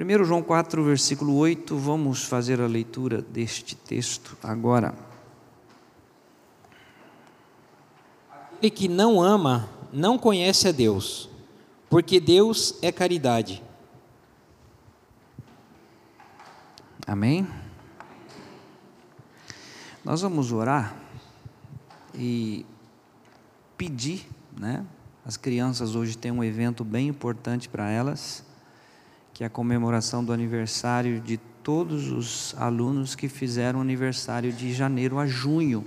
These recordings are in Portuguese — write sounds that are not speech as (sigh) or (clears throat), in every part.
1 João 4, versículo 8, vamos fazer a leitura deste texto agora. Aquele que não ama não conhece a Deus, porque Deus é caridade. Amém? Nós vamos orar e pedir, né? As crianças hoje têm um evento bem importante para elas, que é a comemoração do aniversário de todos os alunos que fizeram aniversário de janeiro a junho.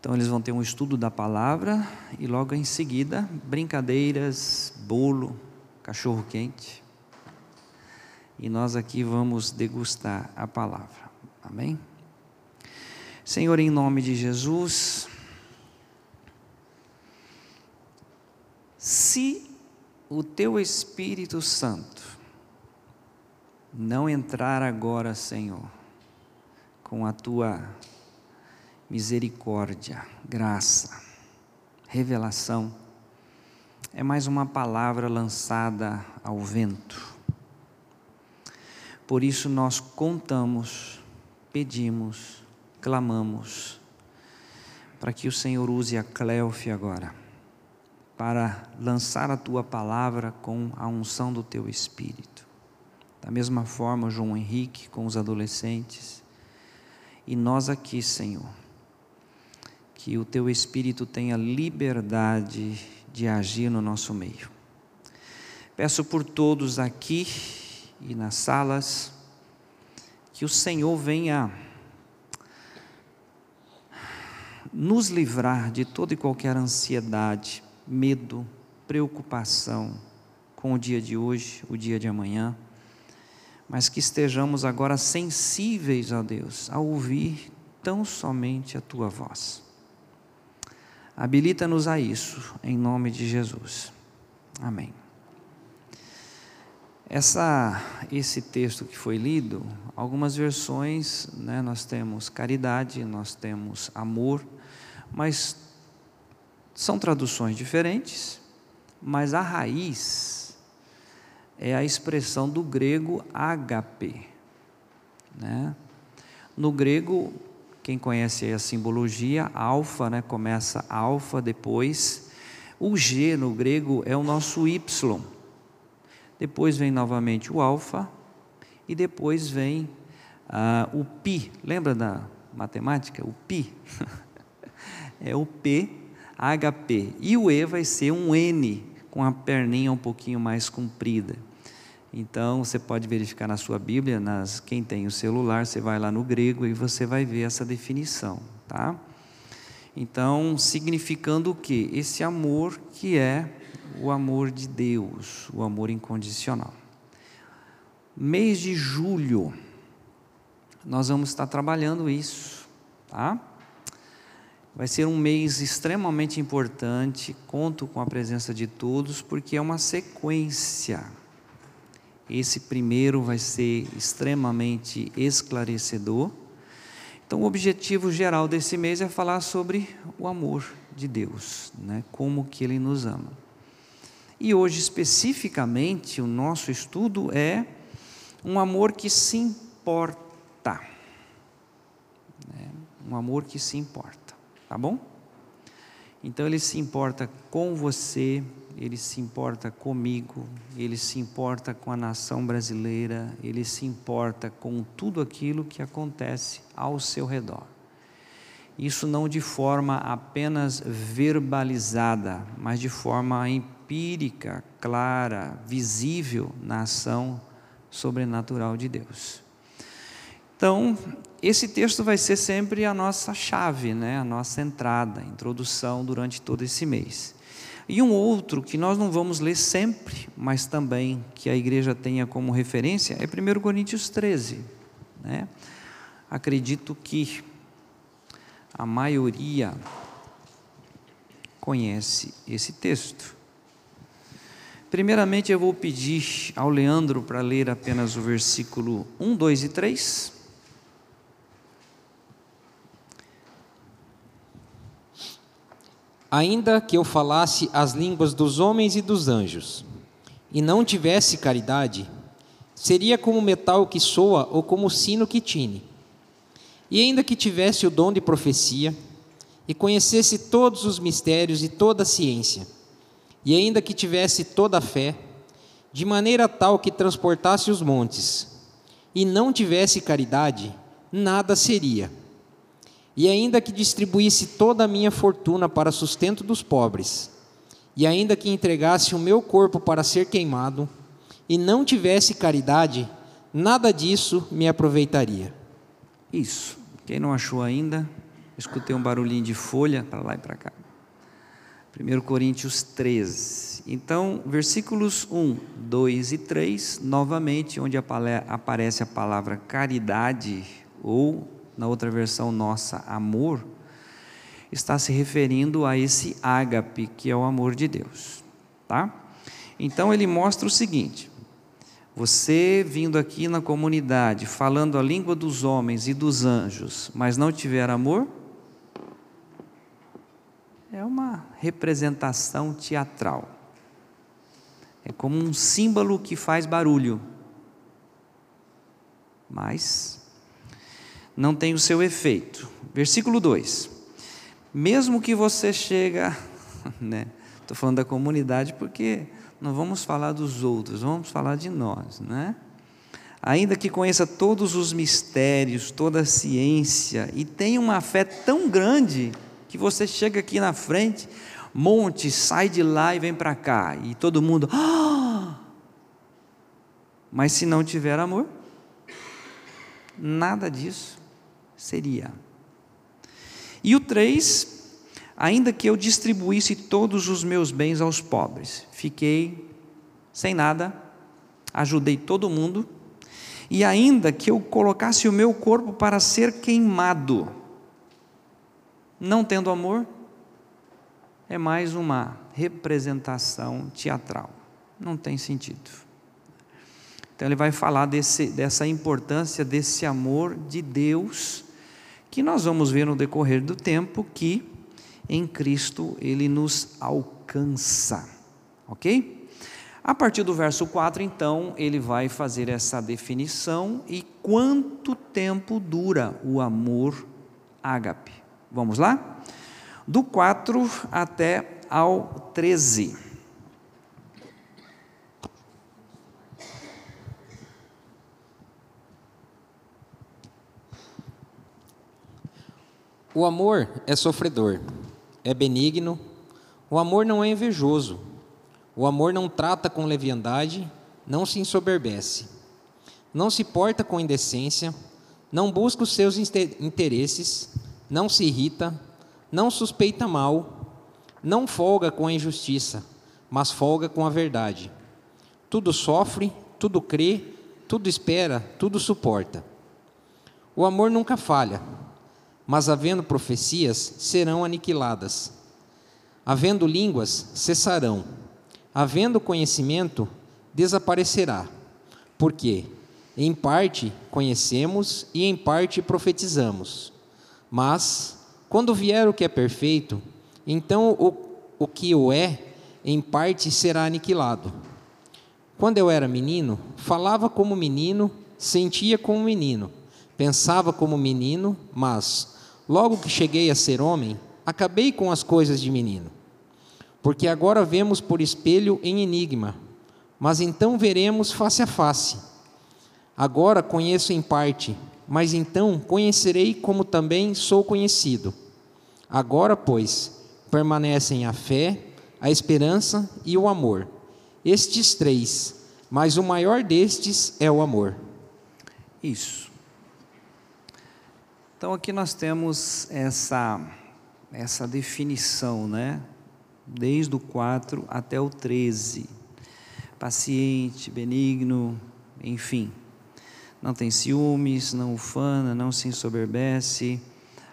Então eles vão ter um estudo da palavra e logo em seguida brincadeiras, bolo, cachorro quente. E nós aqui vamos degustar a palavra. Amém? Senhor, em nome de Jesus, se o teu Espírito Santo não entrar agora, Senhor, com a tua misericórdia, graça, revelação, é mais uma palavra lançada ao vento. Por isso nós contamos, pedimos, clamamos, para que o Senhor use a Cleofe agora, para lançar a tua palavra com a unção do teu Espírito. Da mesma forma, João Henrique com os adolescentes. E nós aqui, Senhor, que o teu Espírito tenha liberdade de agir no nosso meio. Peço por todos aqui e nas salas, que o Senhor venha nos livrar de toda e qualquer ansiedade, medo, preocupação com o dia de hoje, o dia de amanhã, mas que estejamos agora sensíveis a Deus, a ouvir tão somente a tua voz. Habilita-nos a isso, em nome de Jesus. Amém. Essa, esse texto que foi lido, algumas versões, né, nós temos caridade, nós temos amor, mas são traduções diferentes, mas a raiz é a expressão do grego HP. Né? No grego, quem conhece a simbologia, alfa, né, começa alfa, depois o G no grego é o nosso Y. Depois vem novamente o alfa e depois vem ah, o pi. Lembra da matemática? O pi (laughs) é o P, HP. E o E vai ser um N com a perninha um pouquinho mais comprida. Então, você pode verificar na sua Bíblia, nas, quem tem o celular, você vai lá no grego e você vai ver essa definição, tá? Então, significando o que? Esse amor que é o amor de Deus, o amor incondicional. Mês de julho, nós vamos estar trabalhando isso, tá? Vai ser um mês extremamente importante, conto com a presença de todos, porque é uma sequência esse primeiro vai ser extremamente esclarecedor. Então, o objetivo geral desse mês é falar sobre o amor de Deus, né? como que Ele nos ama. E hoje, especificamente, o nosso estudo é um amor que se importa. Né? Um amor que se importa, tá bom? Então, Ele se importa com você, ele se importa comigo, ele se importa com a nação brasileira, ele se importa com tudo aquilo que acontece ao seu redor. Isso não de forma apenas verbalizada, mas de forma empírica, clara, visível na ação sobrenatural de Deus. Então, esse texto vai ser sempre a nossa chave, né? a nossa entrada, introdução durante todo esse mês. E um outro que nós não vamos ler sempre, mas também que a igreja tenha como referência, é 1 Coríntios 13. Né? Acredito que a maioria conhece esse texto. Primeiramente, eu vou pedir ao Leandro para ler apenas o versículo 1, 2 e 3. Ainda que eu falasse as línguas dos homens e dos anjos, e não tivesse caridade, Seria como metal que soa ou como sino que tine. E ainda que tivesse o dom de profecia, e conhecesse todos os mistérios e toda a ciência, e ainda que tivesse toda a fé, de maneira tal que transportasse os montes, e não tivesse caridade, nada seria. E ainda que distribuísse toda a minha fortuna para sustento dos pobres, e ainda que entregasse o meu corpo para ser queimado, e não tivesse caridade, nada disso me aproveitaria. Isso. Quem não achou ainda, escutei um barulhinho de folha para lá e para cá. 1 Coríntios 13. Então, versículos 1, 2 e 3, novamente, onde aparece a palavra caridade, ou na outra versão nossa, amor, está se referindo a esse ágape, que é o amor de Deus. Tá? Então, ele mostra o seguinte: você vindo aqui na comunidade, falando a língua dos homens e dos anjos, mas não tiver amor, é uma representação teatral. É como um símbolo que faz barulho, mas não tem o seu efeito. Versículo 2: Mesmo que você chega, (laughs) né? Estou falando da comunidade porque não vamos falar dos outros, vamos falar de nós, né? Ainda que conheça todos os mistérios, toda a ciência e tenha uma fé tão grande que você chega aqui na frente, monte, sai de lá e vem para cá, e todo mundo, ah! mas se não tiver amor, nada disso seria. E o 3, ainda que eu distribuísse todos os meus bens aos pobres, fiquei sem nada, ajudei todo mundo, e ainda que eu colocasse o meu corpo para ser queimado, não tendo amor, é mais uma representação teatral. Não tem sentido. Então ele vai falar desse, dessa importância desse amor de Deus, que nós vamos ver no decorrer do tempo que em Cristo ele nos alcança. Ok? A partir do verso 4, então, ele vai fazer essa definição e quanto tempo dura o amor ágape. Vamos lá? Do 4 até ao 13. O amor é sofredor, é benigno, o amor não é invejoso, o amor não trata com leviandade, não se ensoberbece, não se porta com indecência, não busca os seus interesses, não se irrita, não suspeita mal, não folga com a injustiça, mas folga com a verdade. Tudo sofre, tudo crê, tudo espera, tudo suporta. O amor nunca falha, mas havendo profecias, serão aniquiladas. Havendo línguas, cessarão. Havendo conhecimento, desaparecerá. Porque, em parte, conhecemos e em parte profetizamos. Mas, quando vier o que é perfeito, então o, o que o é, em parte será aniquilado. Quando eu era menino, falava como menino, sentia como menino, pensava como menino, mas, logo que cheguei a ser homem, acabei com as coisas de menino. Porque agora vemos por espelho em enigma, mas então veremos face a face. Agora conheço em parte, mas então conhecerei como também sou conhecido. Agora, pois, permanecem a fé, a esperança e o amor. Estes três, mas o maior destes é o amor. Isso. Então aqui nós temos essa essa definição, né? Desde o 4 até o 13. Paciente, benigno, enfim não tem ciúmes, não ufana, não se ensoberbece.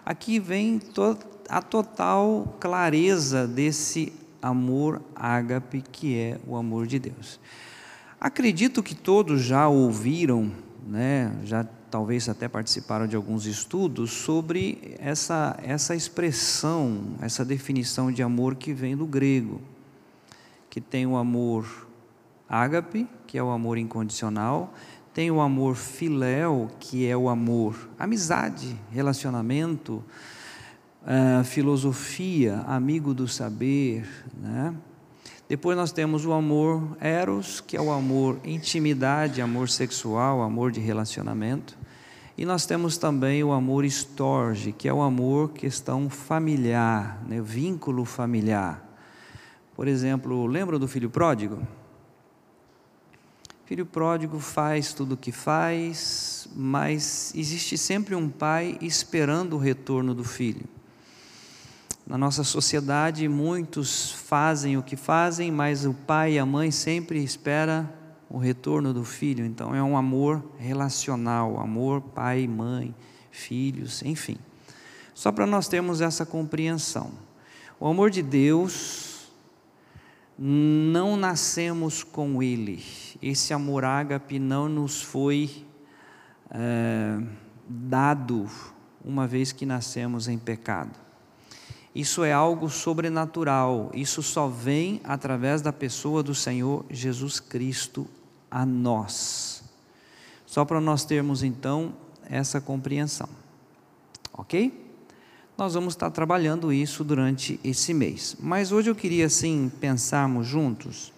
Aqui vem to a total clareza desse amor ágape que é o amor de Deus. Acredito que todos já ouviram, né, já talvez até participaram de alguns estudos sobre essa, essa expressão, essa definição de amor que vem do grego, que tem o amor ágape, que é o amor incondicional, tem o amor filéu, que é o amor, amizade, relacionamento, uh, filosofia, amigo do saber, né? Depois nós temos o amor eros, que é o amor intimidade, amor sexual, amor de relacionamento. E nós temos também o amor estorge, que é o amor questão familiar, né? vínculo familiar. Por exemplo, lembra do filho pródigo? filho pródigo faz tudo o que faz, mas existe sempre um pai esperando o retorno do filho. Na nossa sociedade, muitos fazem o que fazem, mas o pai e a mãe sempre espera o retorno do filho. Então é um amor relacional, amor pai, mãe, filhos, enfim. Só para nós termos essa compreensão. O amor de Deus não nascemos com ele. Esse amor ágape não nos foi é, dado uma vez que nascemos em pecado. Isso é algo sobrenatural, isso só vem através da pessoa do Senhor Jesus Cristo a nós. Só para nós termos então essa compreensão. Ok? Nós vamos estar trabalhando isso durante esse mês. Mas hoje eu queria assim pensarmos juntos.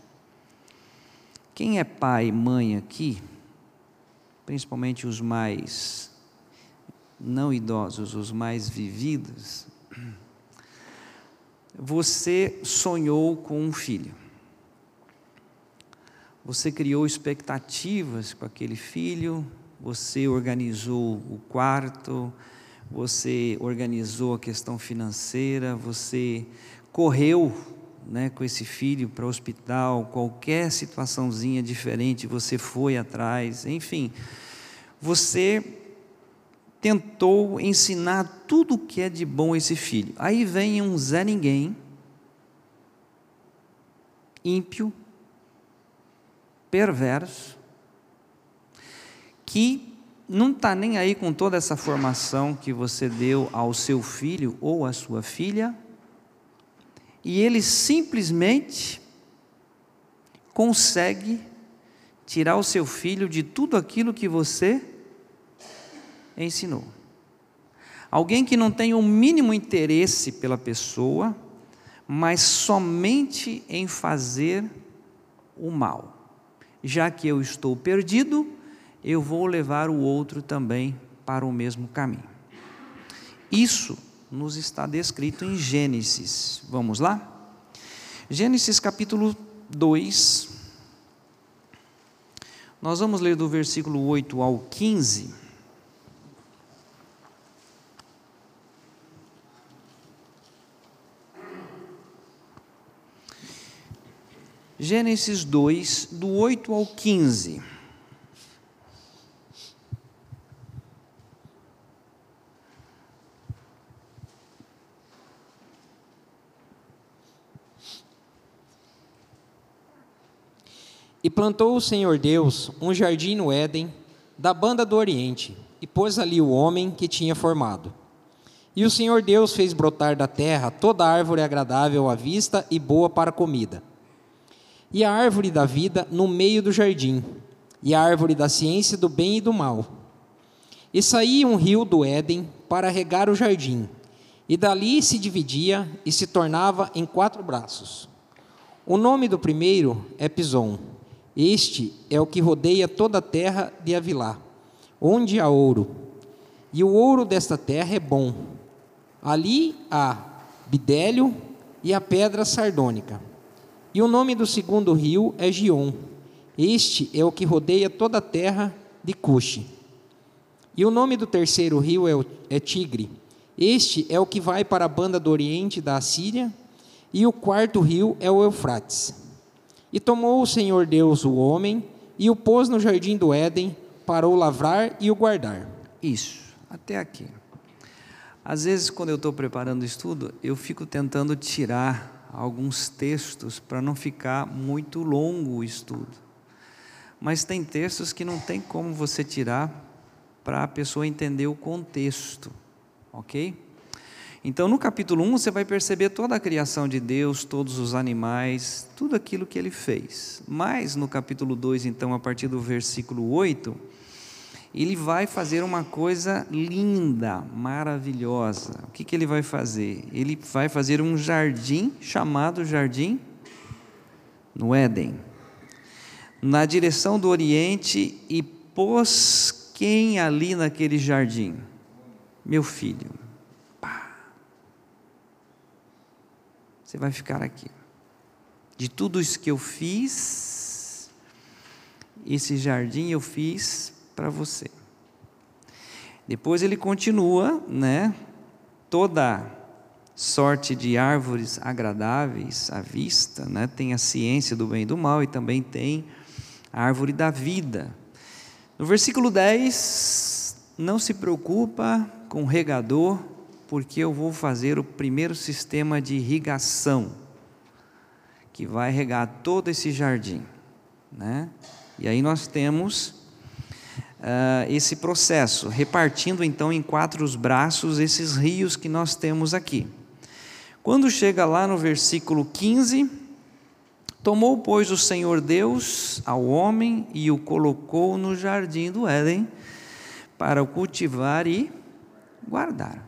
Quem é pai e mãe aqui, principalmente os mais não idosos, os mais vividos, você sonhou com um filho. Você criou expectativas com aquele filho, você organizou o quarto, você organizou a questão financeira, você correu né, com esse filho para o hospital, qualquer situaçãozinha diferente, você foi atrás, enfim. Você tentou ensinar tudo o que é de bom a esse filho. Aí vem um Zé Ninguém, ímpio, perverso, que não está nem aí com toda essa formação que você deu ao seu filho ou à sua filha, e ele simplesmente consegue tirar o seu filho de tudo aquilo que você ensinou. Alguém que não tem o mínimo interesse pela pessoa, mas somente em fazer o mal. Já que eu estou perdido, eu vou levar o outro também para o mesmo caminho. Isso nos está descrito em Gênesis. Vamos lá? Gênesis capítulo 2. Nós vamos ler do versículo 8 ao 15. Gênesis 2, do 8 ao 15. E plantou o Senhor Deus um jardim no Éden, da banda do Oriente, e pôs ali o homem que tinha formado. E o Senhor Deus fez brotar da terra toda árvore agradável à vista e boa para comida e a árvore da vida no meio do jardim, e a árvore da ciência do bem e do mal. E saía um rio do Éden para regar o jardim, e dali se dividia e se tornava em quatro braços. O nome do primeiro é Pison. Este é o que rodeia toda a terra de Avilá, onde há ouro. E o ouro desta terra é bom. Ali há bidélio e a pedra sardônica. E o nome do segundo rio é Gion. Este é o que rodeia toda a terra de Cuxi. E o nome do terceiro rio é, é Tigre. Este é o que vai para a banda do oriente da Assíria. E o quarto rio é o Eufrates. E tomou o Senhor Deus o homem e o pôs no jardim do Éden para o lavrar e o guardar. Isso, até aqui. Às vezes, quando eu estou preparando o estudo, eu fico tentando tirar alguns textos para não ficar muito longo o estudo. Mas tem textos que não tem como você tirar para a pessoa entender o contexto, ok? Então, no capítulo 1, você vai perceber toda a criação de Deus, todos os animais, tudo aquilo que ele fez. Mas no capítulo 2, então, a partir do versículo 8, ele vai fazer uma coisa linda, maravilhosa. O que, que ele vai fazer? Ele vai fazer um jardim chamado Jardim no Éden, na direção do Oriente, e pôs quem ali naquele jardim? Meu filho. Pá. Você vai ficar aqui. De tudo isso que eu fiz, esse jardim eu fiz para você. Depois ele continua, né? Toda sorte de árvores agradáveis à vista, né? Tem a ciência do bem e do mal e também tem a árvore da vida. No versículo 10, não se preocupa com regador, porque eu vou fazer o primeiro sistema de irrigação que vai regar todo esse jardim, né? E aí nós temos uh, esse processo, repartindo então em quatro os braços esses rios que nós temos aqui. Quando chega lá no versículo 15, tomou, pois, o Senhor Deus ao homem e o colocou no jardim do Éden para o cultivar e guardar.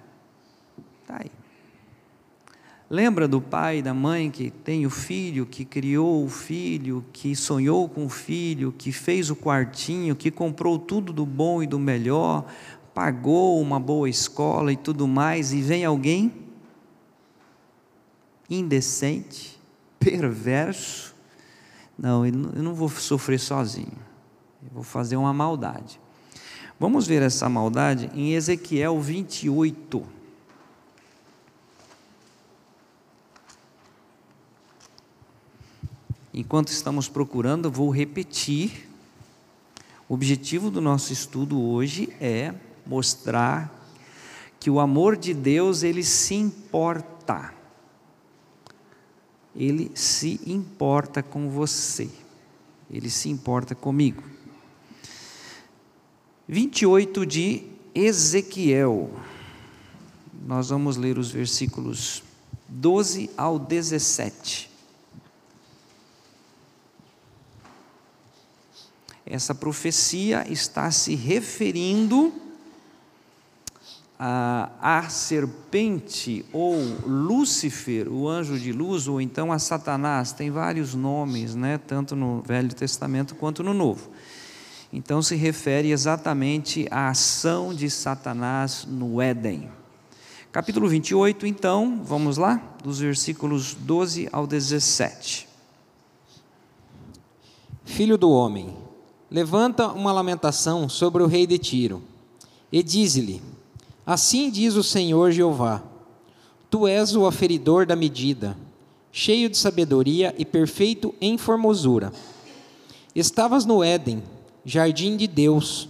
Está aí. Lembra do pai e da mãe que tem o filho, que criou o filho, que sonhou com o filho, que fez o quartinho, que comprou tudo do bom e do melhor, pagou uma boa escola e tudo mais, e vem alguém indecente, perverso. Não, eu não vou sofrer sozinho, eu vou fazer uma maldade. Vamos ver essa maldade em Ezequiel 28. Enquanto estamos procurando, vou repetir. O objetivo do nosso estudo hoje é mostrar que o amor de Deus ele se importa. Ele se importa com você. Ele se importa comigo. 28 de Ezequiel. Nós vamos ler os versículos 12 ao 17. Essa profecia está se referindo a, a serpente ou Lúcifer, o anjo de luz, ou então a Satanás, tem vários nomes, né, tanto no Velho Testamento quanto no Novo. Então se refere exatamente à ação de Satanás no Éden. Capítulo 28, então, vamos lá, dos versículos 12 ao 17. Filho do homem, levanta uma lamentação sobre o rei de Tiro, e diz-lhe: Assim diz o Senhor Jeová: Tu és o aferidor da medida, cheio de sabedoria e perfeito em formosura. Estavas no Éden, jardim de Deus.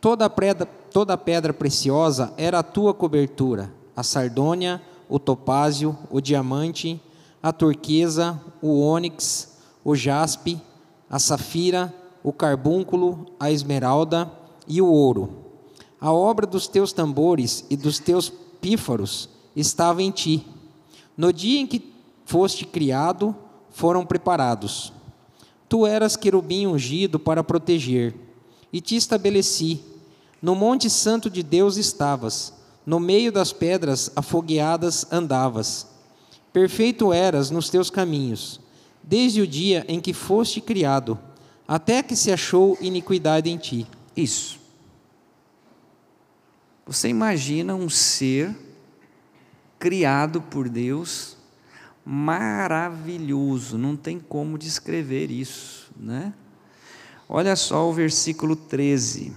Toda pedra, toda pedra preciosa era a tua cobertura: a sardônia, o topázio, o diamante, a turquesa, o ônix, o jaspe, a safira, o carbúnculo, a esmeralda e o ouro. A obra dos teus tambores e dos teus pífaros estava em ti. No dia em que foste criado, foram preparados. Tu eras querubim ungido para proteger, e te estabeleci. No monte santo de Deus estavas, no meio das pedras afogueadas andavas. Perfeito eras nos teus caminhos, desde o dia em que foste criado até que se achou iniquidade em ti. Isso. Você imagina um ser criado por Deus, maravilhoso, não tem como descrever isso, né? Olha só o versículo 13.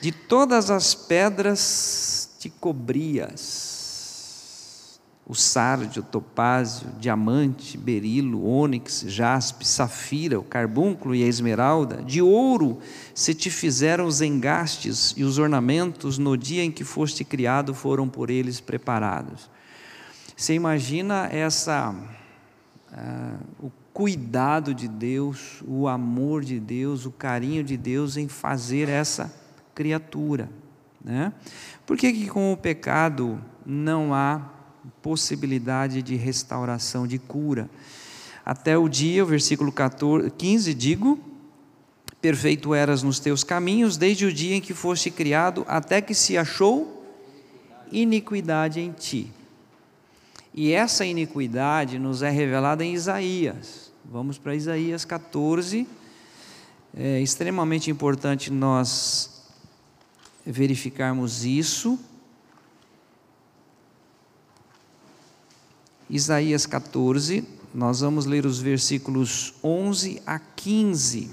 De todas as pedras te cobrias, o sárdio, topázio, diamante, berilo, ônix, jaspe, safira, o carbúnculo e a esmeralda, de ouro se te fizeram os engastes e os ornamentos no dia em que foste criado foram por eles preparados. Você imagina essa uh, o cuidado de Deus, o amor de Deus, o carinho de Deus em fazer essa criatura Né? Por que, que com o pecado não há possibilidade de restauração, de cura? Até o dia, o versículo 14, 15, digo: Perfeito eras nos teus caminhos, desde o dia em que foste criado, até que se achou iniquidade em ti. E essa iniquidade nos é revelada em Isaías. Vamos para Isaías 14. É extremamente importante nós verificarmos isso. Isaías 14, nós vamos ler os versículos 11 a 15.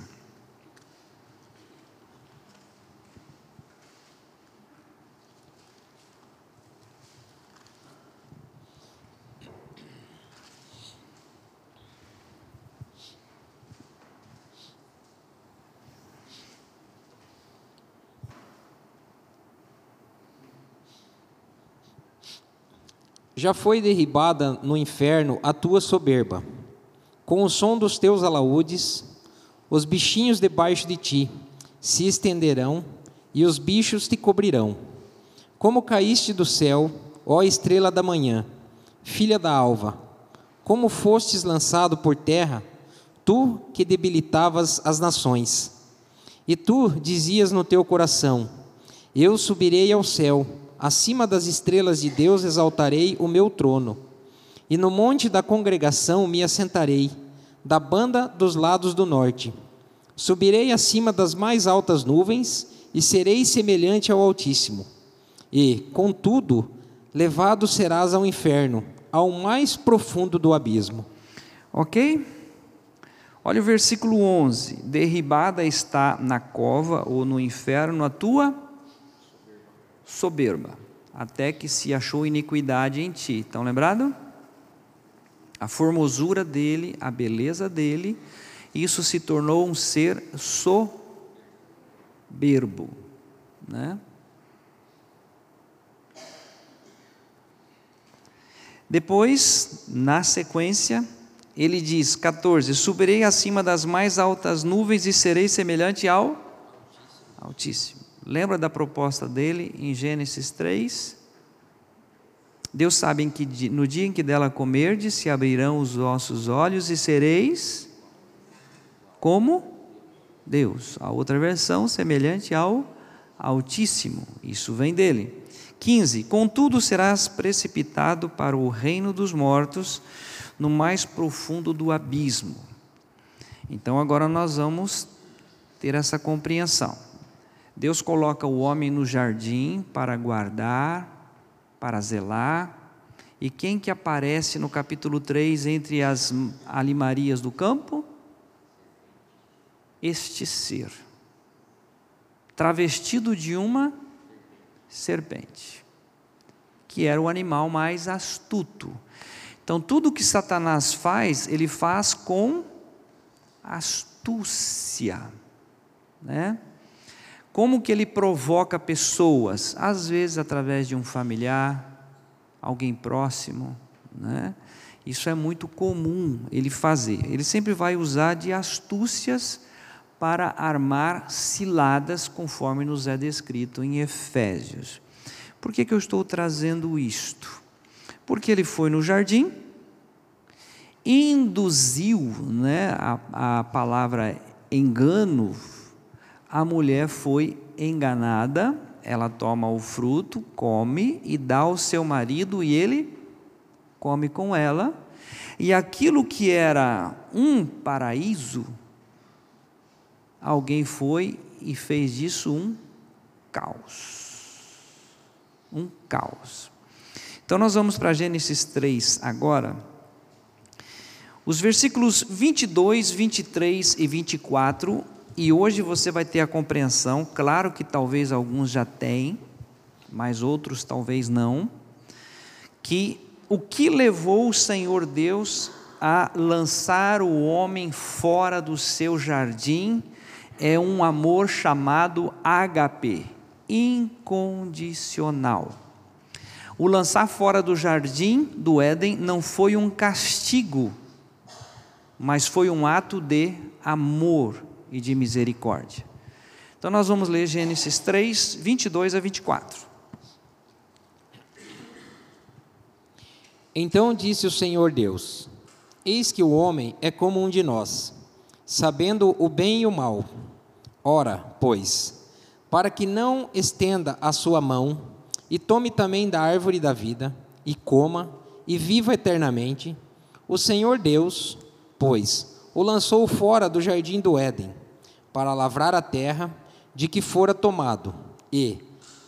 Já foi derribada no inferno a tua soberba. Com o som dos teus alaúdes, os bichinhos debaixo de ti se estenderão e os bichos te cobrirão. Como caíste do céu, ó estrela da manhã, filha da alva, como fostes lançado por terra, tu que debilitavas as nações. E tu dizias no teu coração: Eu subirei ao céu acima das estrelas de Deus exaltarei o meu trono. E no monte da congregação me assentarei, da banda dos lados do norte. Subirei acima das mais altas nuvens e serei semelhante ao Altíssimo. E, contudo, levado serás ao inferno, ao mais profundo do abismo. Ok? Olha o versículo 11: Derribada está na cova ou no inferno a tua soberba, até que se achou iniquidade em ti. Estão lembrado? A formosura dele, a beleza dele, isso se tornou um ser soberbo, né? Depois, na sequência, ele diz, 14: Subirei acima das mais altas nuvens e serei semelhante ao Altíssimo. Lembra da proposta dele em Gênesis 3? Deus sabe que no dia em que dela comerdes, se abrirão os vossos olhos e sereis como Deus. A outra versão, semelhante ao Altíssimo. Isso vem dele. 15. Contudo, serás precipitado para o reino dos mortos, no mais profundo do abismo. Então, agora nós vamos ter essa compreensão. Deus coloca o homem no jardim para guardar, para zelar. E quem que aparece no capítulo 3 entre as alimarias do campo? Este ser, travestido de uma serpente, que era o animal mais astuto. Então, tudo que Satanás faz, ele faz com astúcia, né? Como que ele provoca pessoas? Às vezes através de um familiar, alguém próximo, né? Isso é muito comum ele fazer. Ele sempre vai usar de astúcias para armar ciladas, conforme nos é descrito em Efésios. Por que, que eu estou trazendo isto? Porque ele foi no jardim, induziu, né, a, a palavra engano a mulher foi enganada, ela toma o fruto, come e dá ao seu marido e ele come com ela. E aquilo que era um paraíso, alguém foi e fez disso um caos. Um caos. Então nós vamos para Gênesis 3 agora. Os versículos 22, 23 e 24 e hoje você vai ter a compreensão, claro que talvez alguns já têm, mas outros talvez não, que o que levou o Senhor Deus a lançar o homem fora do seu jardim é um amor chamado HP, incondicional. O lançar fora do jardim do Éden não foi um castigo, mas foi um ato de amor e de misericórdia. Então nós vamos ler Gênesis 3, 22 a 24. Então disse o Senhor Deus: Eis que o homem é como um de nós, sabendo o bem e o mal. Ora, pois, para que não estenda a sua mão e tome também da árvore da vida e coma e viva eternamente, o Senhor Deus, pois, o lançou fora do jardim do Éden para lavrar a terra de que fora tomado, e,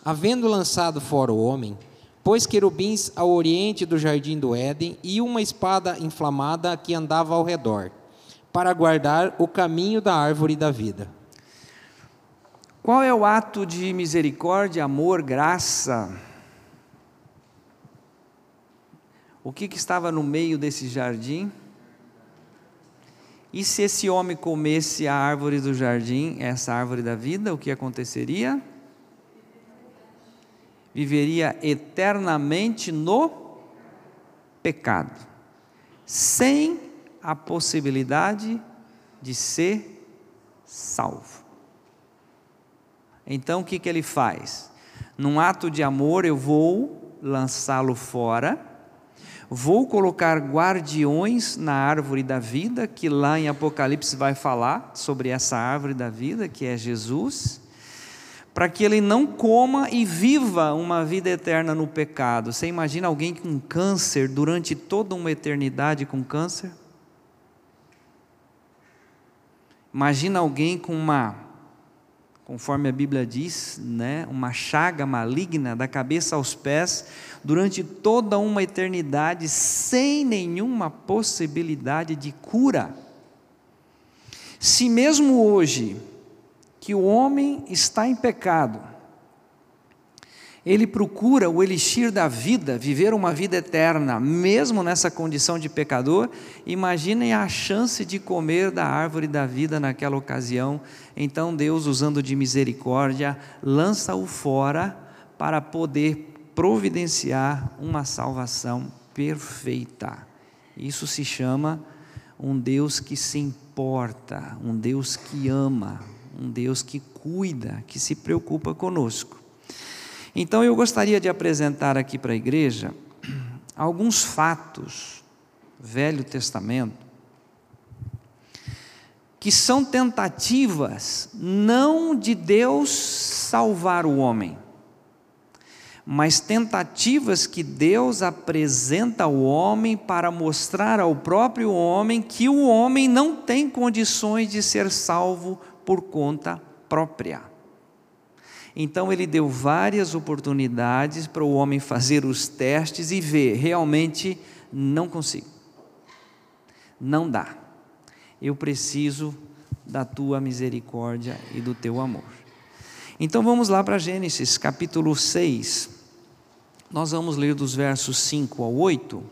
havendo lançado fora o homem, pôs querubins ao oriente do jardim do Éden e uma espada inflamada que andava ao redor, para guardar o caminho da árvore da vida. Qual é o ato de misericórdia, amor, graça? O que, que estava no meio desse jardim? E se esse homem comesse a árvore do jardim, essa árvore da vida, o que aconteceria? Viveria eternamente no pecado, sem a possibilidade de ser salvo. Então o que, que ele faz? Num ato de amor, eu vou lançá-lo fora Vou colocar guardiões na árvore da vida, que lá em Apocalipse vai falar sobre essa árvore da vida, que é Jesus, para que ele não coma e viva uma vida eterna no pecado. Você imagina alguém com câncer durante toda uma eternidade com câncer? Imagina alguém com uma conforme a Bíblia diz, né, uma chaga maligna da cabeça aos pés durante toda uma eternidade sem nenhuma possibilidade de cura. Se mesmo hoje que o homem está em pecado, ele procura o elixir da vida, viver uma vida eterna, mesmo nessa condição de pecador. Imaginem a chance de comer da árvore da vida naquela ocasião. Então Deus, usando de misericórdia, lança-o fora para poder providenciar uma salvação perfeita. Isso se chama um Deus que se importa, um Deus que ama, um Deus que cuida, que se preocupa conosco. Então eu gostaria de apresentar aqui para a igreja (clears throat) alguns fatos, Velho Testamento, que são tentativas não de Deus salvar o homem, mas tentativas que Deus apresenta ao homem para mostrar ao próprio homem que o homem não tem condições de ser salvo por conta própria. Então ele deu várias oportunidades para o homem fazer os testes e ver, realmente não consigo. Não dá. Eu preciso da tua misericórdia e do teu amor. Então vamos lá para Gênesis capítulo 6. Nós vamos ler dos versos 5 ao 8.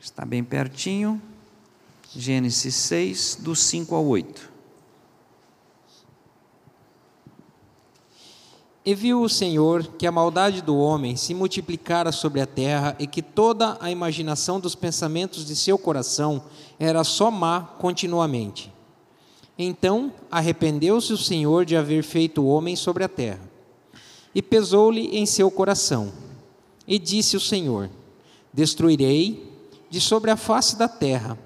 Está bem pertinho. Gênesis 6, dos 5 ao 8. E viu o Senhor que a maldade do homem se multiplicara sobre a terra e que toda a imaginação dos pensamentos de seu coração era só má continuamente. Então arrependeu-se o Senhor de haver feito o homem sobre a terra. E pesou-lhe em seu coração. E disse o Senhor: Destruirei de sobre a face da terra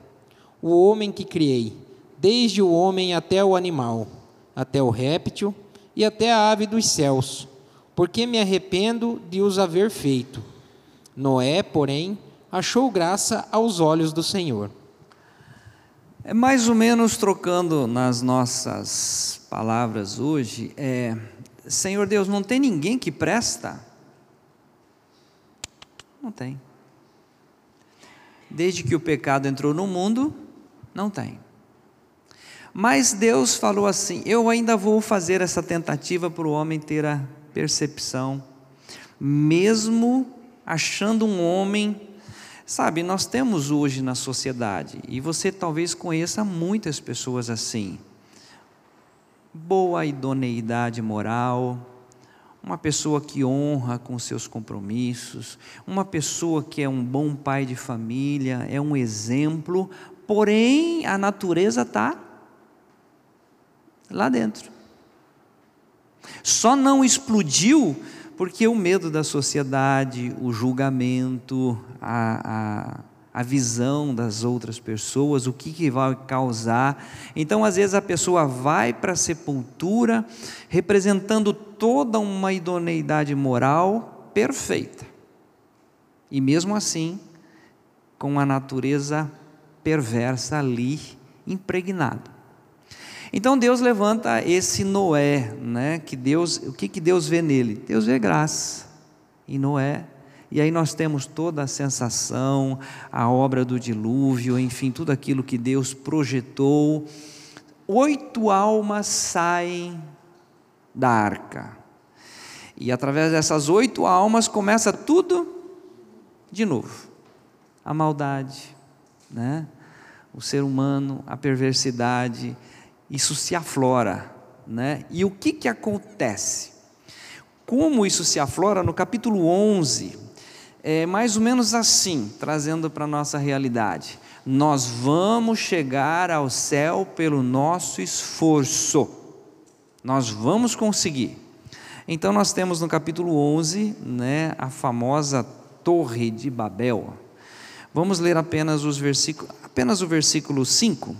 o homem que criei, desde o homem até o animal, até o réptil e até a ave dos céus, porque me arrependo de os haver feito. Noé, porém, achou graça aos olhos do Senhor. É mais ou menos trocando nas nossas palavras hoje, é, Senhor Deus, não tem ninguém que presta? Não tem. Desde que o pecado entrou no mundo, não tem. Mas Deus falou assim: Eu ainda vou fazer essa tentativa para o homem ter a percepção, mesmo achando um homem. Sabe, nós temos hoje na sociedade, e você talvez conheça muitas pessoas assim, boa idoneidade moral, uma pessoa que honra com seus compromissos, uma pessoa que é um bom pai de família, é um exemplo, porém a natureza está Lá dentro. Só não explodiu porque o medo da sociedade, o julgamento, a, a, a visão das outras pessoas, o que, que vai causar. Então, às vezes, a pessoa vai para a sepultura representando toda uma idoneidade moral perfeita. E mesmo assim, com a natureza perversa ali impregnado. Então Deus levanta esse Noé, né? Que Deus, o que que Deus vê nele? Deus vê graça em Noé. E aí nós temos toda a sensação, a obra do dilúvio, enfim, tudo aquilo que Deus projetou. Oito almas saem da arca. E através dessas oito almas começa tudo de novo. A maldade, né? O ser humano, a perversidade, isso se aflora. Né? E o que, que acontece? Como isso se aflora? No capítulo 11, é mais ou menos assim, trazendo para a nossa realidade. Nós vamos chegar ao céu pelo nosso esforço, nós vamos conseguir. Então, nós temos no capítulo 11 né, a famosa Torre de Babel. Vamos ler apenas os versículos, apenas o versículo 5.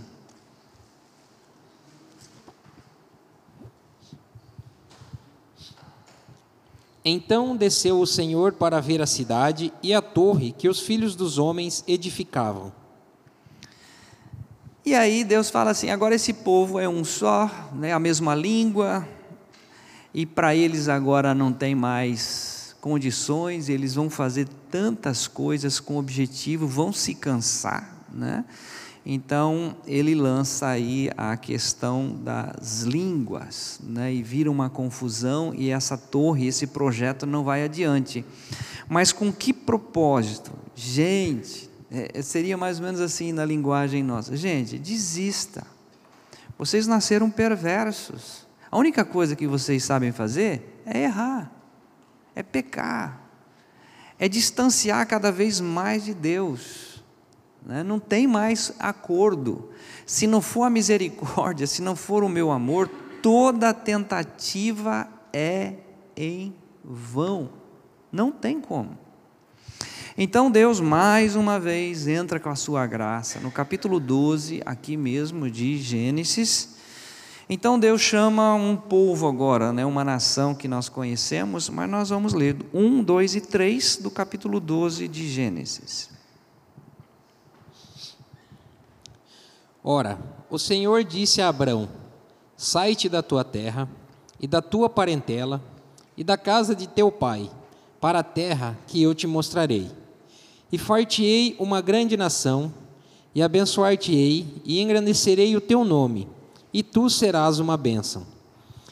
Então desceu o Senhor para ver a cidade e a torre que os filhos dos homens edificavam. E aí Deus fala assim: agora esse povo é um só, né, a mesma língua, e para eles agora não tem mais condições, eles vão fazer tantas coisas com objetivo, vão se cansar, né? Então ele lança aí a questão das línguas, né, e vira uma confusão e essa torre, esse projeto não vai adiante. Mas com que propósito? Gente, é, seria mais ou menos assim na linguagem nossa: gente, desista. Vocês nasceram perversos. A única coisa que vocês sabem fazer é errar, é pecar, é distanciar cada vez mais de Deus né? não tem mais acordo. Se não for a misericórdia, se não for o meu amor, toda tentativa é em vão. Não tem como. Então Deus, mais uma vez, entra com a sua graça, no capítulo 12, aqui mesmo de Gênesis. Então Deus chama um povo agora, né, uma nação que nós conhecemos, mas nós vamos ler 1, 2 e 3 do capítulo 12 de Gênesis. Ora, o Senhor disse a Abrão: Sai-te da tua terra e da tua parentela e da casa de teu pai, para a terra que eu te mostrarei. E far-te-ei uma grande nação, e abençoar-te-ei, e engrandecerei o teu nome, e tu serás uma bênção.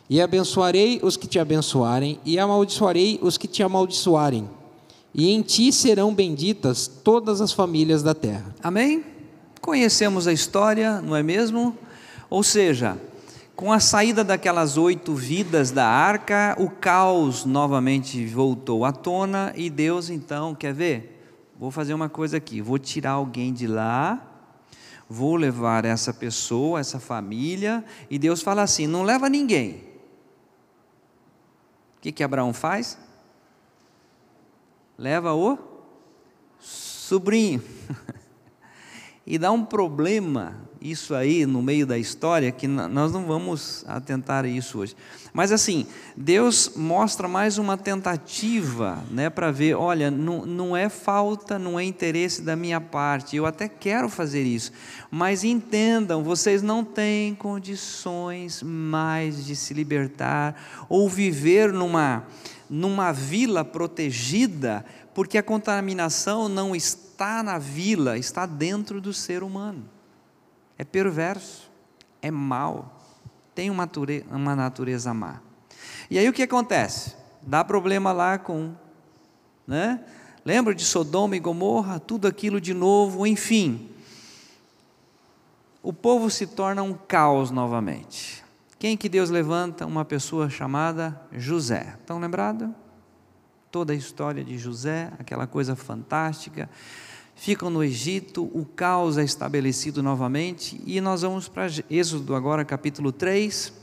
E abençoarei os que te abençoarem, e amaldiçoarei os que te amaldiçoarem. E em ti serão benditas todas as famílias da terra. Amém? Conhecemos a história, não é mesmo? Ou seja, com a saída daquelas oito vidas da arca, o caos novamente voltou à tona e Deus então, quer ver? Vou fazer uma coisa aqui, vou tirar alguém de lá, vou levar essa pessoa, essa família, e Deus fala assim: não leva ninguém. O que, que Abraão faz? Leva o sobrinho. (laughs) E dá um problema isso aí no meio da história que nós não vamos atentar a isso hoje. Mas assim, Deus mostra mais uma tentativa, né, para ver, olha, não, não é falta, não é interesse da minha parte. Eu até quero fazer isso, mas entendam, vocês não têm condições mais de se libertar ou viver numa numa vila protegida, porque a contaminação não está na vila, está dentro do ser humano. É perverso, é mau, tem uma natureza, uma natureza má. E aí o que acontece? Dá problema lá com, né? Lembra de Sodoma e Gomorra, tudo aquilo de novo, enfim. O povo se torna um caos novamente. Quem que Deus levanta? Uma pessoa chamada José. Estão lembrados? Toda a história de José, aquela coisa fantástica ficam no Egito, o caos é estabelecido novamente, e nós vamos para Êxodo agora, capítulo 3.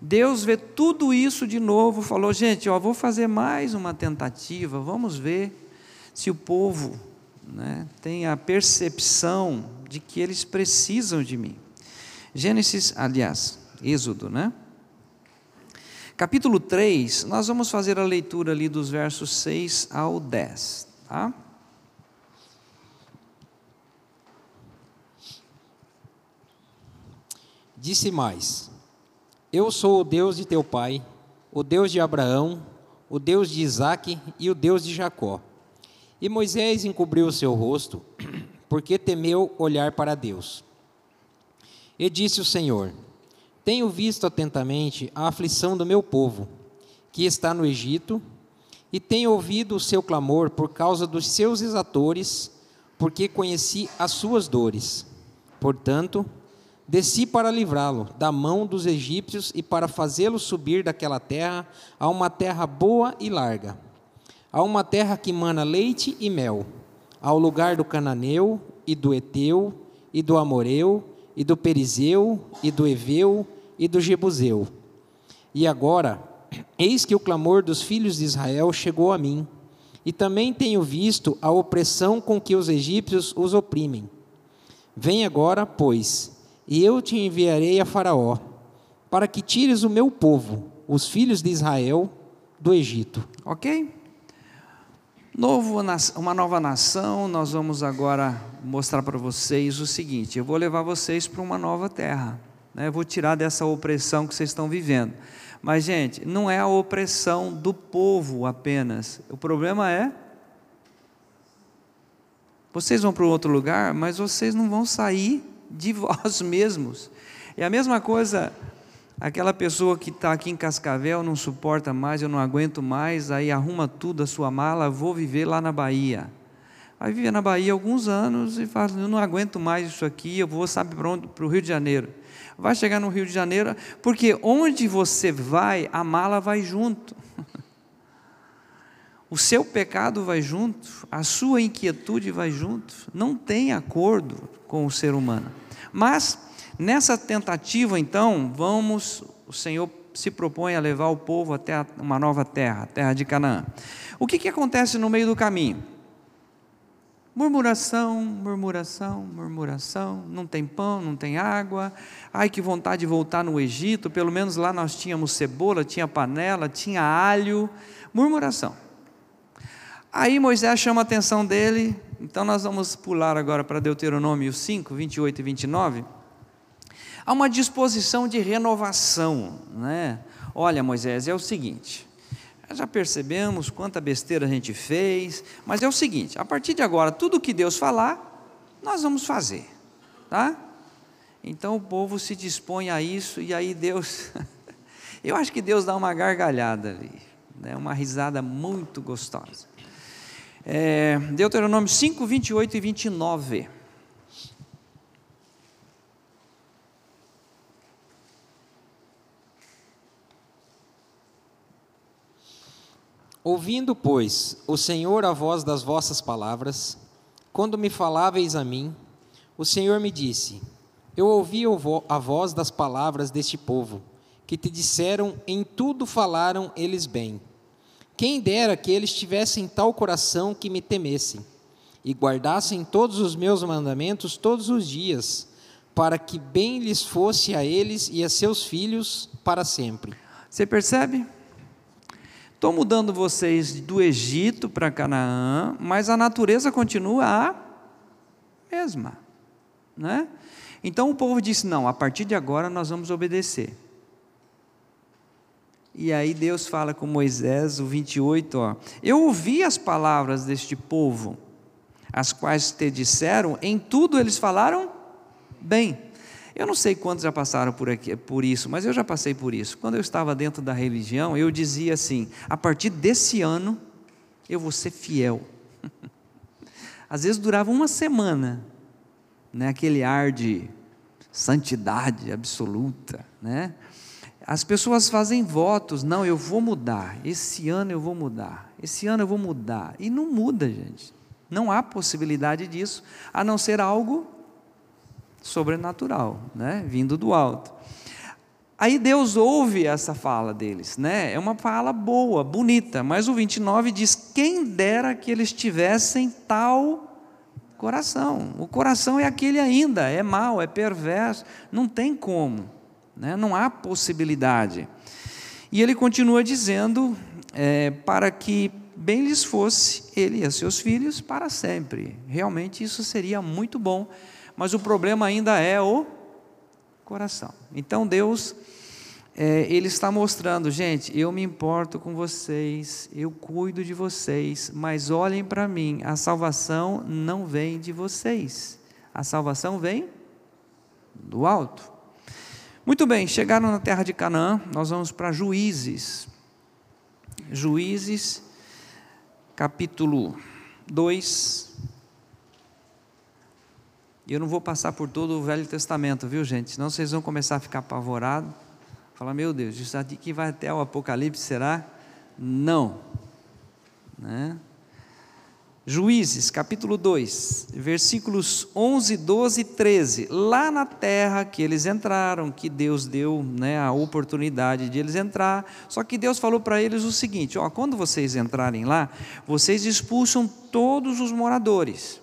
Deus vê tudo isso de novo, falou: gente, ó, vou fazer mais uma tentativa, vamos ver se o povo né, tem a percepção de que eles precisam de mim. Gênesis, aliás, Êxodo, né? Capítulo 3, nós vamos fazer a leitura ali dos versos 6 ao 10, tá? Disse mais: Eu sou o Deus de teu pai, o Deus de Abraão, o Deus de Isaque e o Deus de Jacó. E Moisés encobriu o seu rosto, (clears throat) porque temeu olhar para Deus. E disse o Senhor: Tenho visto atentamente a aflição do meu povo, que está no Egito, e tenho ouvido o seu clamor por causa dos seus exatores, porque conheci as suas dores. Portanto, Desci para livrá-lo da mão dos egípcios e para fazê-lo subir daquela terra a uma terra boa e larga, a uma terra que mana leite e mel, ao lugar do cananeu e do eteu e do amoreu e do perizeu e do eveu e do jebuseu. E agora, eis que o clamor dos filhos de Israel chegou a mim, e também tenho visto a opressão com que os egípcios os oprimem. Vem agora, pois, e eu te enviarei a Faraó, para que tires o meu povo, os filhos de Israel, do Egito. Ok? Novo, uma nova nação, nós vamos agora mostrar para vocês o seguinte: eu vou levar vocês para uma nova terra, né? vou tirar dessa opressão que vocês estão vivendo. Mas, gente, não é a opressão do povo apenas, o problema é. Vocês vão para outro lugar, mas vocês não vão sair de (laughs) vós mesmos. É a mesma coisa, aquela pessoa que está aqui em Cascavel, não suporta mais, eu não aguento mais, aí arruma tudo a sua mala, vou viver lá na Bahia. Vai viver na Bahia alguns anos e fala, eu não aguento mais isso aqui, eu vou, sabe? Para o Rio de Janeiro. Vai chegar no Rio de Janeiro, porque onde você vai, a mala vai junto. (laughs) O seu pecado vai junto, a sua inquietude vai junto, não tem acordo com o ser humano. Mas nessa tentativa, então, vamos, o Senhor se propõe a levar o povo até uma nova terra, a terra de Canaã. O que, que acontece no meio do caminho? Murmuração, murmuração, murmuração, não tem pão, não tem água. Ai, que vontade de voltar no Egito, pelo menos lá nós tínhamos cebola, tinha panela, tinha alho. Murmuração. Aí Moisés chama a atenção dele, então nós vamos pular agora para Deuteronômio 5, 28 e 29. Há uma disposição de renovação, né? Olha, Moisés, é o seguinte, já percebemos quanta besteira a gente fez, mas é o seguinte: a partir de agora, tudo que Deus falar, nós vamos fazer, tá? Então o povo se dispõe a isso, e aí Deus, (laughs) eu acho que Deus dá uma gargalhada ali, né? uma risada muito gostosa. É, Deuteronômio 5, 28 e 29. Ouvindo, pois, o Senhor a voz das vossas palavras, quando me faláveis a mim, o Senhor me disse: Eu ouvi a voz das palavras deste povo, que te disseram, em tudo falaram eles bem. Quem dera que eles tivessem tal coração que me temessem e guardassem todos os meus mandamentos todos os dias, para que bem lhes fosse a eles e a seus filhos para sempre. Você percebe? Estou mudando vocês do Egito para Canaã, mas a natureza continua a mesma, né? Então o povo disse: não, a partir de agora nós vamos obedecer. E aí Deus fala com Moisés, o 28, ó, eu ouvi as palavras deste povo, as quais te disseram, em tudo eles falaram bem. Eu não sei quantos já passaram por, aqui, por isso, mas eu já passei por isso. Quando eu estava dentro da religião, eu dizia assim: a partir desse ano, eu vou ser fiel. (laughs) Às vezes durava uma semana, né, aquele ar de santidade absoluta, né? As pessoas fazem votos, não, eu vou mudar, esse ano eu vou mudar, esse ano eu vou mudar. E não muda, gente. Não há possibilidade disso, a não ser algo sobrenatural, né? vindo do alto. Aí Deus ouve essa fala deles, né? É uma fala boa, bonita, mas o 29 diz: quem dera que eles tivessem tal coração. O coração é aquele ainda, é mau, é perverso, não tem como, né? não há possibilidade. E ele continua dizendo: é, para que bem lhes fosse ele e seus filhos para sempre. Realmente isso seria muito bom, mas o problema ainda é o coração. Então Deus é, ele está mostrando, gente, eu me importo com vocês, eu cuido de vocês, mas olhem para mim, a salvação não vem de vocês, a salvação vem do alto. Muito bem, chegaram na terra de Canaã, nós vamos para Juízes. Juízes, capítulo 2. Eu não vou passar por todo o Velho Testamento, viu, gente? Senão vocês vão começar a ficar apavorados Fala, meu Deus, isso aqui vai até o Apocalipse, será? Não. Né? Juízes, capítulo 2, versículos 11, 12 e 13. Lá na terra que eles entraram, que Deus deu né, a oportunidade de eles entrar, só que Deus falou para eles o seguinte: ó, quando vocês entrarem lá, vocês expulsam todos os moradores.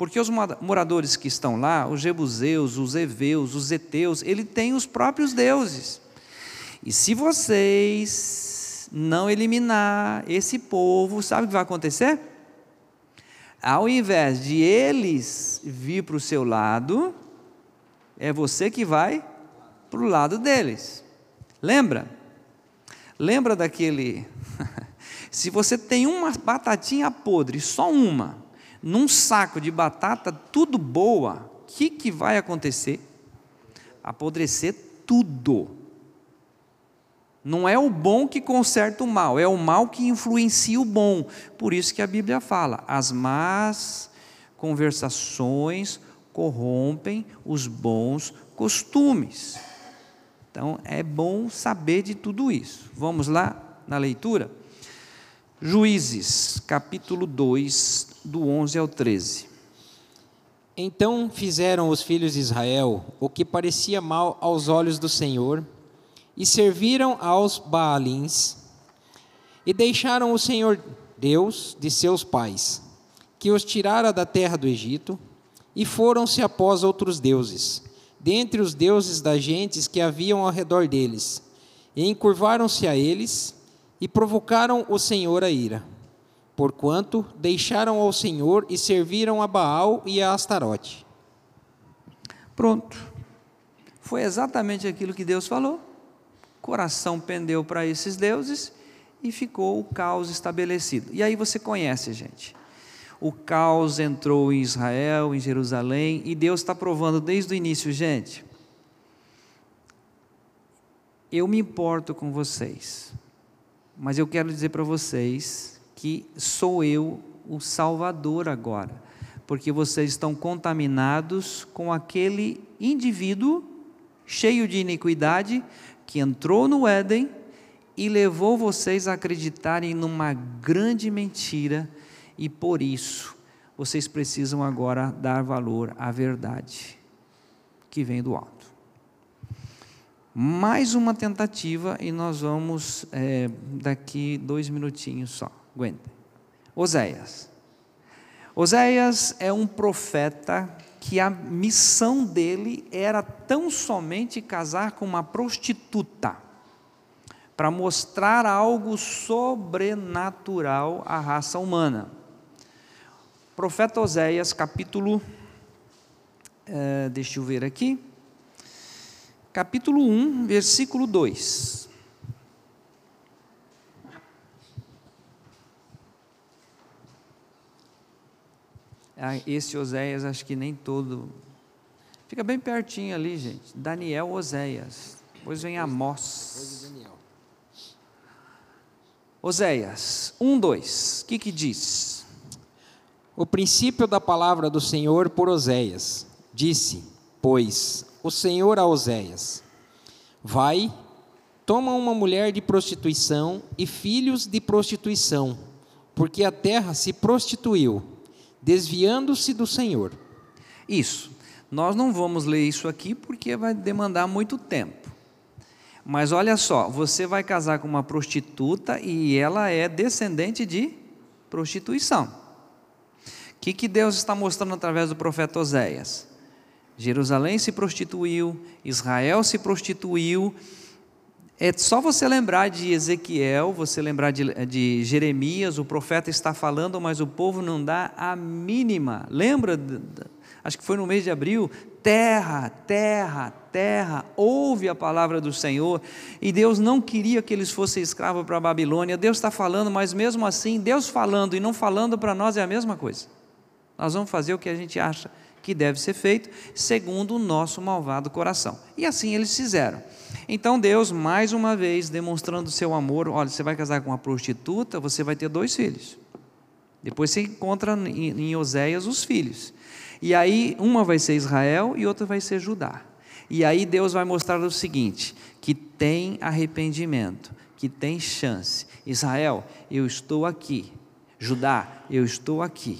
Porque os moradores que estão lá, os jebuseus, os heveus, os eteus, ele tem os próprios deuses. E se vocês não eliminar esse povo, sabe o que vai acontecer? Ao invés de eles vir para o seu lado, é você que vai para o lado deles. Lembra? Lembra daquele. (laughs) se você tem uma batatinha podre, só uma, num saco de batata tudo boa, o que, que vai acontecer? Apodrecer tudo. Não é o bom que conserta o mal, é o mal que influencia o bom. Por isso que a Bíblia fala: as más conversações corrompem os bons costumes. Então é bom saber de tudo isso. Vamos lá na leitura? Juízes, capítulo 2, do 11 ao 13. Então fizeram os filhos de Israel o que parecia mal aos olhos do Senhor e serviram aos Baalins e deixaram o Senhor Deus de seus pais, que os tirara da terra do Egito, e foram-se após outros deuses, dentre os deuses das gentes que haviam ao redor deles, e encurvaram-se a eles e provocaram o Senhor a ira, porquanto deixaram ao Senhor e serviram a Baal e a Astarote. Pronto. Foi exatamente aquilo que Deus falou coração pendeu para esses deuses e ficou o caos estabelecido. E aí você conhece, gente. O caos entrou em Israel, em Jerusalém, e Deus está provando desde o início, gente. Eu me importo com vocês, mas eu quero dizer para vocês que sou eu o Salvador agora, porque vocês estão contaminados com aquele indivíduo cheio de iniquidade, que entrou no Éden e levou vocês a acreditarem numa grande mentira, e por isso vocês precisam agora dar valor à verdade que vem do alto. Mais uma tentativa e nós vamos é, daqui dois minutinhos só. Aguenta. Oséias. Oséias é um profeta que a missão dele era tão somente casar com uma prostituta, para mostrar algo sobrenatural à raça humana. Profeta Oséias, capítulo. É, deixa eu ver aqui. Capítulo 1, versículo 2. Esse Oséias, acho que nem todo. Fica bem pertinho ali, gente. Daniel Oséias. Depois vem Amós. Oséias 1, 2. O que, que diz? O princípio da palavra do Senhor por Oséias. Disse, pois, o Senhor a Oséias: Vai, toma uma mulher de prostituição e filhos de prostituição, porque a terra se prostituiu desviando-se do Senhor. Isso. Nós não vamos ler isso aqui porque vai demandar muito tempo. Mas olha só, você vai casar com uma prostituta e ela é descendente de prostituição. O que, que Deus está mostrando através do profeta Oséias? Jerusalém se prostituiu, Israel se prostituiu. É só você lembrar de Ezequiel, você lembrar de, de Jeremias, o profeta está falando, mas o povo não dá a mínima. Lembra? Acho que foi no mês de abril, terra, terra, terra, ouve a palavra do Senhor, e Deus não queria que eles fossem escravos para a Babilônia, Deus está falando, mas mesmo assim, Deus falando e não falando para nós é a mesma coisa. Nós vamos fazer o que a gente acha que deve ser feito, segundo o nosso malvado coração. E assim eles fizeram. Então Deus, mais uma vez, demonstrando seu amor, olha, você vai casar com uma prostituta, você vai ter dois filhos. Depois você encontra em Oséias os filhos. E aí, uma vai ser Israel e outra vai ser Judá. E aí Deus vai mostrar o seguinte: que tem arrependimento, que tem chance. Israel, eu estou aqui. Judá, eu estou aqui.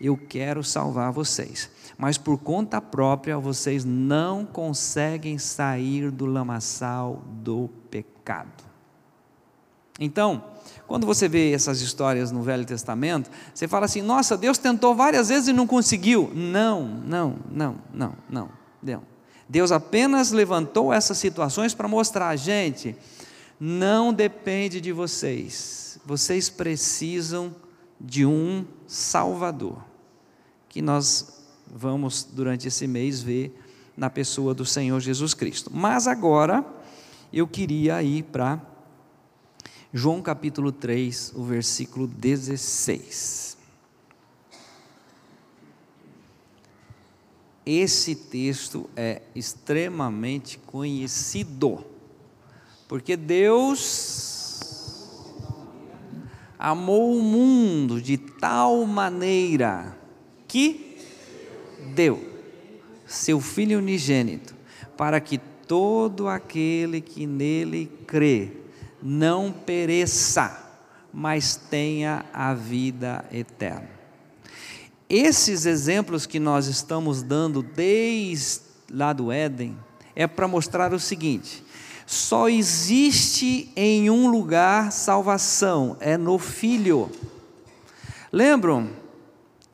Eu quero salvar vocês. Mas por conta própria vocês não conseguem sair do lamaçal do pecado. Então, quando você vê essas histórias no Velho Testamento, você fala assim: nossa, Deus tentou várias vezes e não conseguiu. Não, não, não, não, não. não. Deus apenas levantou essas situações para mostrar, gente, não depende de vocês. Vocês precisam de um Salvador, que nós vamos, durante esse mês, ver na pessoa do Senhor Jesus Cristo. Mas agora, eu queria ir para João capítulo 3, o versículo 16. Esse texto é extremamente conhecido, porque Deus amou o mundo de tal maneira que deu seu Filho unigênito, para que todo aquele que nele crê não pereça, mas tenha a vida eterna. Esses exemplos que nós estamos dando desde lá do Éden é para mostrar o seguinte: só existe em um lugar salvação, é no Filho. Lembram?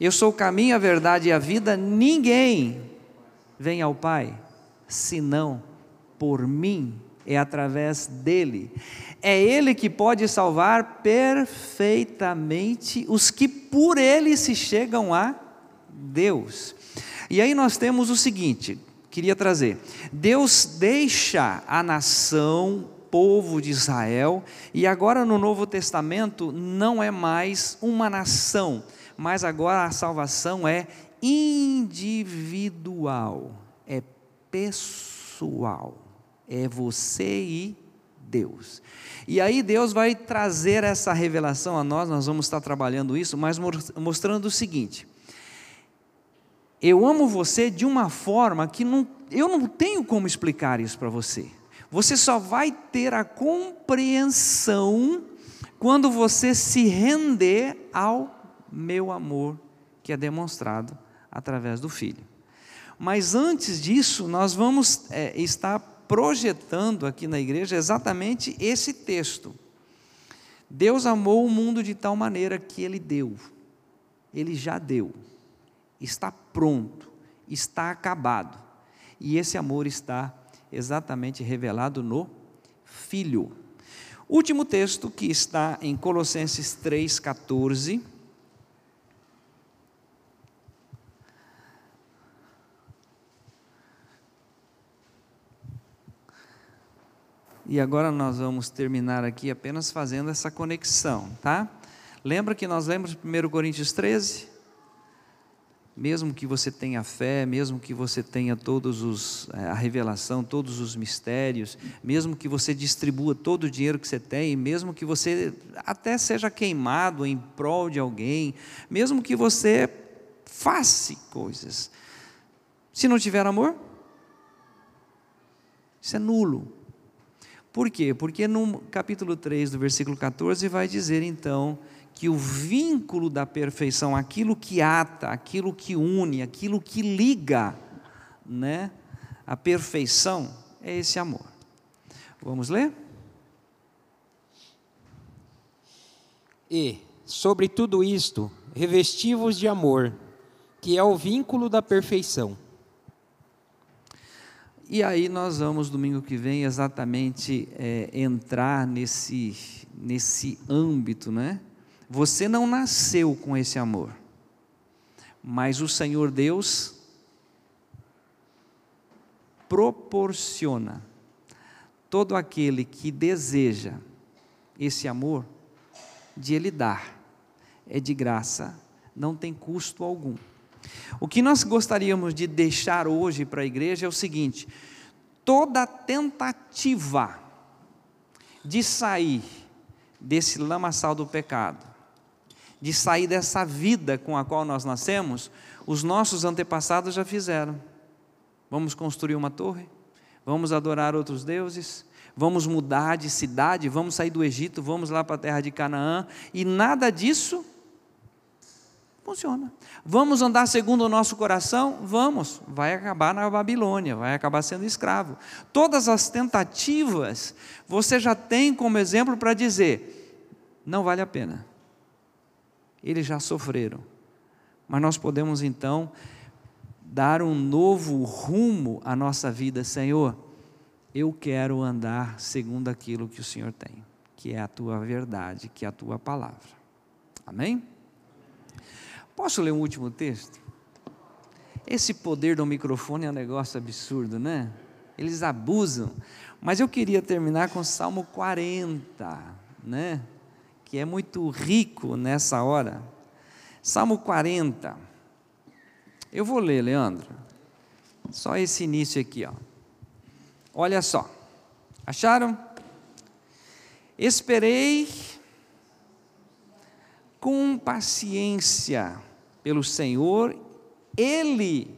Eu sou o caminho, a verdade e a vida, ninguém vem ao Pai senão por mim, é através dele. É Ele que pode salvar perfeitamente os que por Ele se chegam a Deus. E aí nós temos o seguinte: queria trazer. Deus deixa a nação, povo de Israel, e agora no Novo Testamento não é mais uma nação, mas agora a salvação é individual, é pessoal, é você e Deus. E aí Deus vai trazer essa revelação a nós, nós vamos estar trabalhando isso, mas mostrando o seguinte: eu amo você de uma forma que não, eu não tenho como explicar isso para você. Você só vai ter a compreensão quando você se render ao meu amor que é demonstrado através do Filho. Mas antes disso, nós vamos é, estar projetando aqui na igreja exatamente esse texto. Deus amou o mundo de tal maneira que ele deu. Ele já deu. Está pronto, está acabado. E esse amor está exatamente revelado no Filho. Último texto que está em Colossenses 3,14 E agora nós vamos terminar aqui apenas fazendo essa conexão, tá? Lembra que nós lemos 1 Coríntios 13? Mesmo que você tenha fé, mesmo que você tenha todos os eh, a revelação, todos os mistérios, mesmo que você distribua todo o dinheiro que você tem, mesmo que você até seja queimado em prol de alguém, mesmo que você faça coisas, se não tiver amor, isso é nulo. Por quê? Porque no capítulo 3, do versículo 14, vai dizer então que o vínculo da perfeição, aquilo que ata, aquilo que une, aquilo que liga, né, a perfeição, é esse amor. Vamos ler? E, sobre tudo isto, revestivos de amor, que é o vínculo da perfeição. E aí nós vamos, domingo que vem, exatamente é, entrar nesse, nesse âmbito, né? Você não nasceu com esse amor, mas o Senhor Deus proporciona todo aquele que deseja esse amor, de Ele dar, é de graça, não tem custo algum. O que nós gostaríamos de deixar hoje para a igreja é o seguinte: toda tentativa de sair desse lamaçal do pecado, de sair dessa vida com a qual nós nascemos, os nossos antepassados já fizeram. Vamos construir uma torre? Vamos adorar outros deuses? Vamos mudar de cidade? Vamos sair do Egito? Vamos lá para a terra de Canaã? E nada disso funciona. Vamos andar segundo o nosso coração? Vamos. Vai acabar na Babilônia, vai acabar sendo escravo. Todas as tentativas você já tem como exemplo para dizer: não vale a pena. Eles já sofreram. Mas nós podemos então dar um novo rumo à nossa vida, Senhor. Eu quero andar segundo aquilo que o Senhor tem, que é a tua verdade, que é a tua palavra. Amém? Posso ler um último texto? Esse poder do microfone é um negócio absurdo, né? Eles abusam. Mas eu queria terminar com o Salmo 40, né? Que é muito rico nessa hora. Salmo 40. Eu vou ler, Leandro. Só esse início aqui, ó. Olha só. Acharam? Esperei com paciência pelo Senhor, Ele,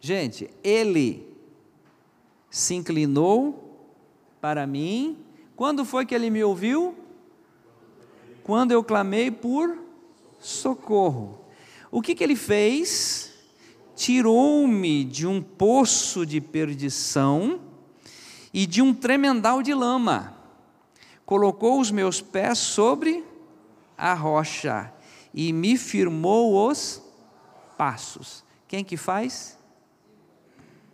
gente, Ele se inclinou para mim. Quando foi que Ele me ouviu? Quando eu clamei por socorro. O que, que ele fez? Tirou-me de um poço de perdição e de um tremendal de lama, colocou os meus pés sobre a rocha e me firmou os passos. Quem que faz?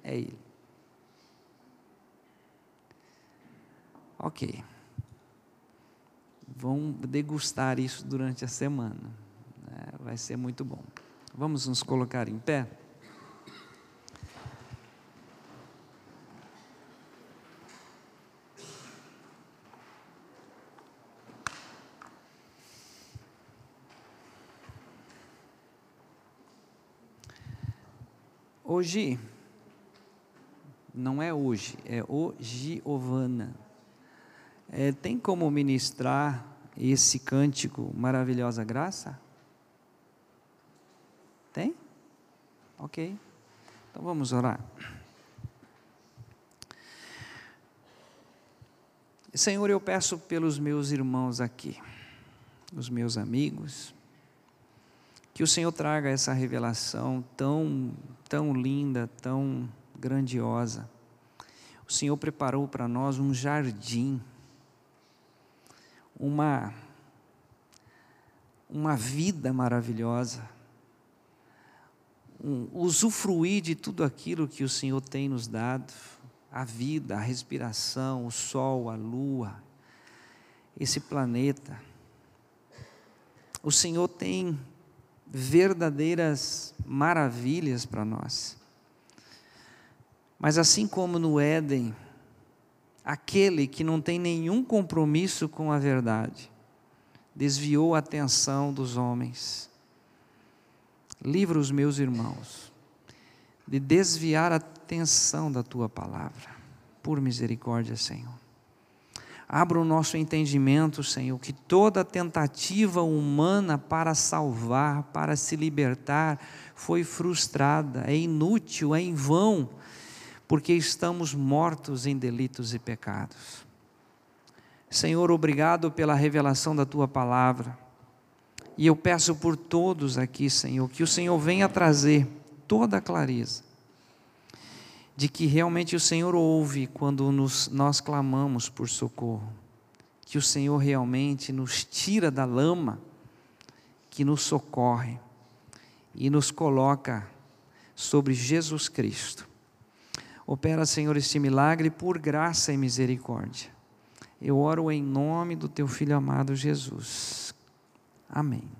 É ele. Ok. Vão degustar isso durante a semana. É, vai ser muito bom. Vamos nos colocar em pé? Hoje, não é hoje, é o Giovana. É, tem como ministrar esse cântico Maravilhosa Graça? Tem? Ok. Então vamos orar. Senhor, eu peço pelos meus irmãos aqui, os meus amigos, que o Senhor traga essa revelação tão, tão linda, tão grandiosa. O Senhor preparou para nós um jardim, uma, uma vida maravilhosa um, usufruir de tudo aquilo que o Senhor tem nos dado a vida, a respiração, o sol, a lua, esse planeta. O Senhor tem verdadeiras maravilhas para nós. Mas assim como no Éden, aquele que não tem nenhum compromisso com a verdade, desviou a atenção dos homens Livra os meus irmãos de desviar a atenção da tua palavra, por misericórdia, Senhor. Abra o nosso entendimento, Senhor, que toda tentativa humana para salvar, para se libertar, foi frustrada, é inútil, é em vão, porque estamos mortos em delitos e pecados. Senhor, obrigado pela revelação da tua palavra. E eu peço por todos aqui, Senhor, que o Senhor venha trazer toda a clareza de que realmente o Senhor ouve quando nos, nós clamamos por socorro, que o Senhor realmente nos tira da lama, que nos socorre e nos coloca sobre Jesus Cristo. Opera, Senhor, este milagre por graça e misericórdia. Eu oro em nome do teu filho amado Jesus. Amém.